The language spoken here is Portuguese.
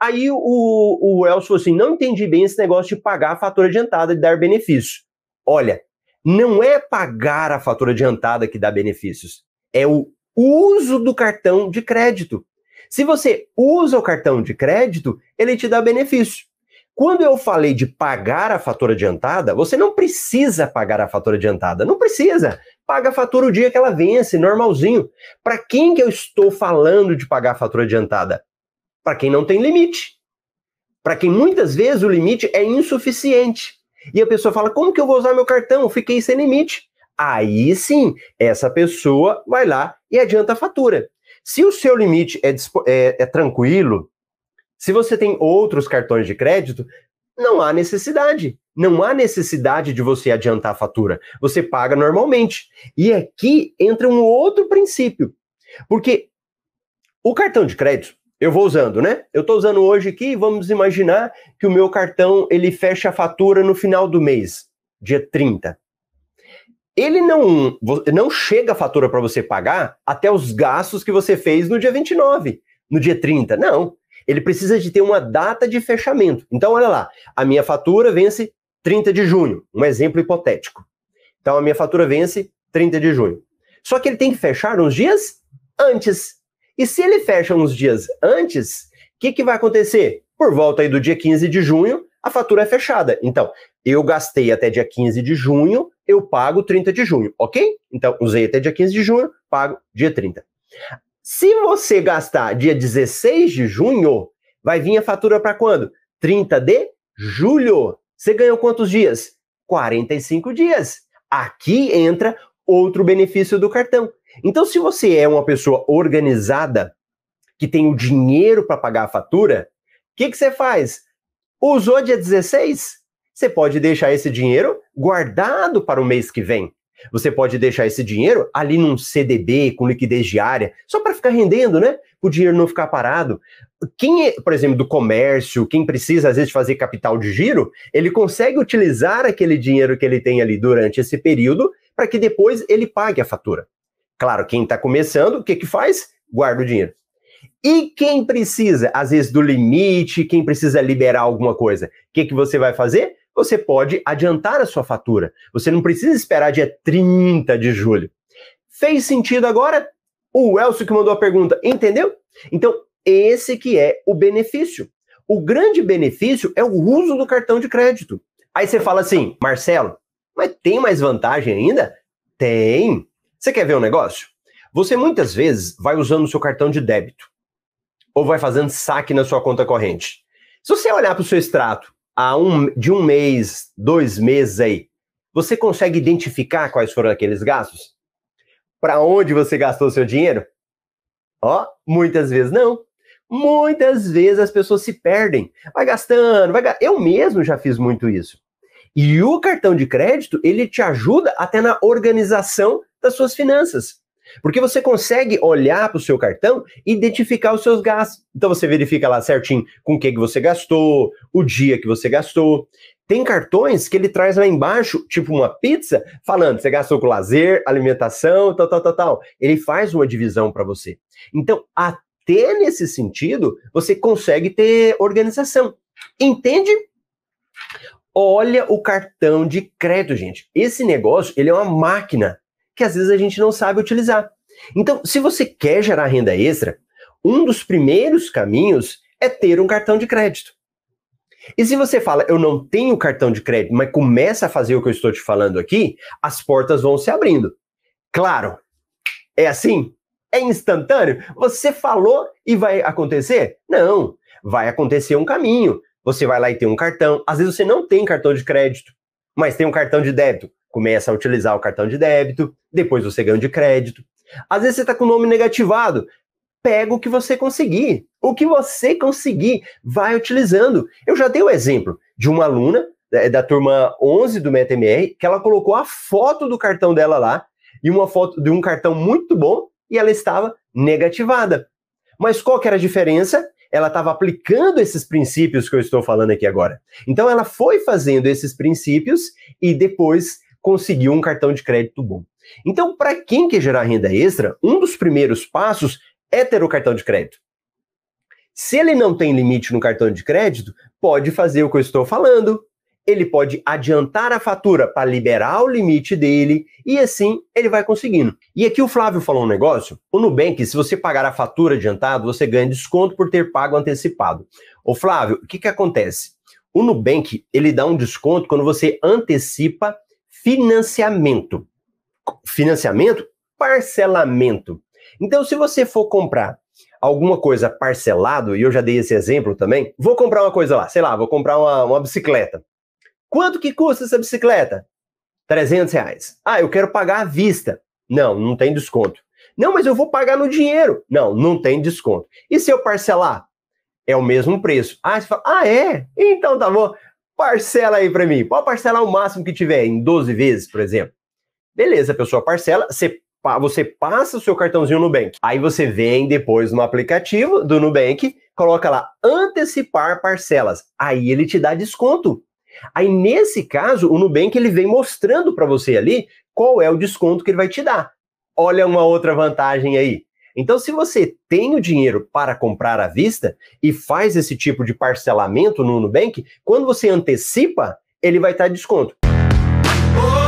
Aí o, o Elcio falou assim: não entendi bem esse negócio de pagar a fatura adiantada e dar benefício. Olha, não é pagar a fatura adiantada que dá benefícios, é o uso do cartão de crédito. Se você usa o cartão de crédito, ele te dá benefício. Quando eu falei de pagar a fatura adiantada, você não precisa pagar a fatura adiantada. Não precisa. Paga a fatura o dia que ela vence, normalzinho. Para quem que eu estou falando de pagar a fatura adiantada? Para quem não tem limite. Para quem muitas vezes o limite é insuficiente. E a pessoa fala: como que eu vou usar meu cartão? fiquei sem limite. Aí sim, essa pessoa vai lá e adianta a fatura. Se o seu limite é, é, é tranquilo, se você tem outros cartões de crédito, não há necessidade. Não há necessidade de você adiantar a fatura. Você paga normalmente. E aqui entra um outro princípio. Porque o cartão de crédito, eu vou usando, né? Eu estou usando hoje aqui, vamos imaginar que o meu cartão ele fecha a fatura no final do mês, dia 30. Ele não, não chega a fatura para você pagar até os gastos que você fez no dia 29, no dia 30. Não ele precisa de ter uma data de fechamento. Então, olha lá, a minha fatura vence 30 de junho, um exemplo hipotético. Então, a minha fatura vence 30 de junho. Só que ele tem que fechar uns dias antes. E se ele fecha uns dias antes, o que, que vai acontecer? Por volta aí do dia 15 de junho, a fatura é fechada. Então, eu gastei até dia 15 de junho, eu pago 30 de junho, ok? Então, usei até dia 15 de junho, pago dia 30. Se você gastar dia 16 de junho, vai vir a fatura para quando? 30 de julho. Você ganhou quantos dias? 45 dias. Aqui entra outro benefício do cartão. Então, se você é uma pessoa organizada, que tem o dinheiro para pagar a fatura, o que, que você faz? Usou dia 16? Você pode deixar esse dinheiro guardado para o mês que vem. Você pode deixar esse dinheiro ali num CDB com liquidez diária, só para ficar rendendo, né? O dinheiro não ficar parado. Quem é, por exemplo, do comércio, quem precisa às vezes fazer capital de giro, ele consegue utilizar aquele dinheiro que ele tem ali durante esse período para que depois ele pague a fatura. Claro, quem está começando, o que que faz? Guarda o dinheiro. E quem precisa, às vezes, do limite, quem precisa liberar alguma coisa, o que, que você vai fazer? você pode adiantar a sua fatura. Você não precisa esperar dia 30 de julho. Fez sentido agora? O Elcio que mandou a pergunta, entendeu? Então, esse que é o benefício. O grande benefício é o uso do cartão de crédito. Aí você fala assim, Marcelo, mas tem mais vantagem ainda? Tem. Você quer ver um negócio? Você muitas vezes vai usando o seu cartão de débito ou vai fazendo saque na sua conta corrente. Se você olhar para o seu extrato a um, de um mês, dois meses aí, você consegue identificar quais foram aqueles gastos? Para onde você gastou seu dinheiro? Ó, muitas vezes não. Muitas vezes as pessoas se perdem. Vai gastando, vai Eu mesmo já fiz muito isso. E o cartão de crédito, ele te ajuda até na organização das suas finanças. Porque você consegue olhar para o seu cartão e identificar os seus gastos. Então você verifica lá certinho com o que, que você gastou, o dia que você gastou. Tem cartões que ele traz lá embaixo, tipo uma pizza, falando, você gastou com lazer, alimentação, tal, tal, tal, tal. Ele faz uma divisão para você. Então, até nesse sentido, você consegue ter organização. Entende? Olha o cartão de crédito, gente. Esse negócio, ele é uma máquina que às vezes a gente não sabe utilizar. Então, se você quer gerar renda extra, um dos primeiros caminhos é ter um cartão de crédito. E se você fala, eu não tenho cartão de crédito, mas começa a fazer o que eu estou te falando aqui, as portas vão se abrindo. Claro, é assim? É instantâneo? Você falou e vai acontecer? Não, vai acontecer um caminho. Você vai lá e tem um cartão. Às vezes você não tem cartão de crédito, mas tem um cartão de débito começa a utilizar o cartão de débito, depois você ganha de crédito. Às vezes você está com o nome negativado, pega o que você conseguir. O que você conseguir, vai utilizando. Eu já dei o exemplo de uma aluna é, da turma 11 do MetaMR, que ela colocou a foto do cartão dela lá, e uma foto de um cartão muito bom, e ela estava negativada. Mas qual que era a diferença? Ela estava aplicando esses princípios que eu estou falando aqui agora. Então ela foi fazendo esses princípios e depois conseguiu um cartão de crédito bom. Então, para quem quer gerar renda extra, um dos primeiros passos é ter o cartão de crédito. Se ele não tem limite no cartão de crédito, pode fazer o que eu estou falando. Ele pode adiantar a fatura para liberar o limite dele e assim ele vai conseguindo. E aqui o Flávio falou um negócio. O Nubank, se você pagar a fatura adiantado, você ganha desconto por ter pago antecipado. Ô Flávio, o que, que acontece? O Nubank, ele dá um desconto quando você antecipa financiamento. Financiamento, parcelamento. Então, se você for comprar alguma coisa parcelado, e eu já dei esse exemplo também, vou comprar uma coisa lá, sei lá, vou comprar uma, uma bicicleta. Quanto que custa essa bicicleta? 300 reais. Ah, eu quero pagar à vista. Não, não tem desconto. Não, mas eu vou pagar no dinheiro. Não, não tem desconto. E se eu parcelar? É o mesmo preço. Ah, você fala, ah, é? Então tá bom. Parcela aí para mim. Pode parcelar o máximo que tiver, em 12 vezes, por exemplo. Beleza, a pessoa parcela, você você passa o seu cartãozinho Nubank. Aí você vem depois no aplicativo do Nubank, coloca lá antecipar parcelas. Aí ele te dá desconto. Aí nesse caso, o Nubank ele vem mostrando para você ali qual é o desconto que ele vai te dar. Olha uma outra vantagem aí. Então, se você tem o dinheiro para comprar à vista e faz esse tipo de parcelamento no Nubank, quando você antecipa, ele vai estar desconto. Oh!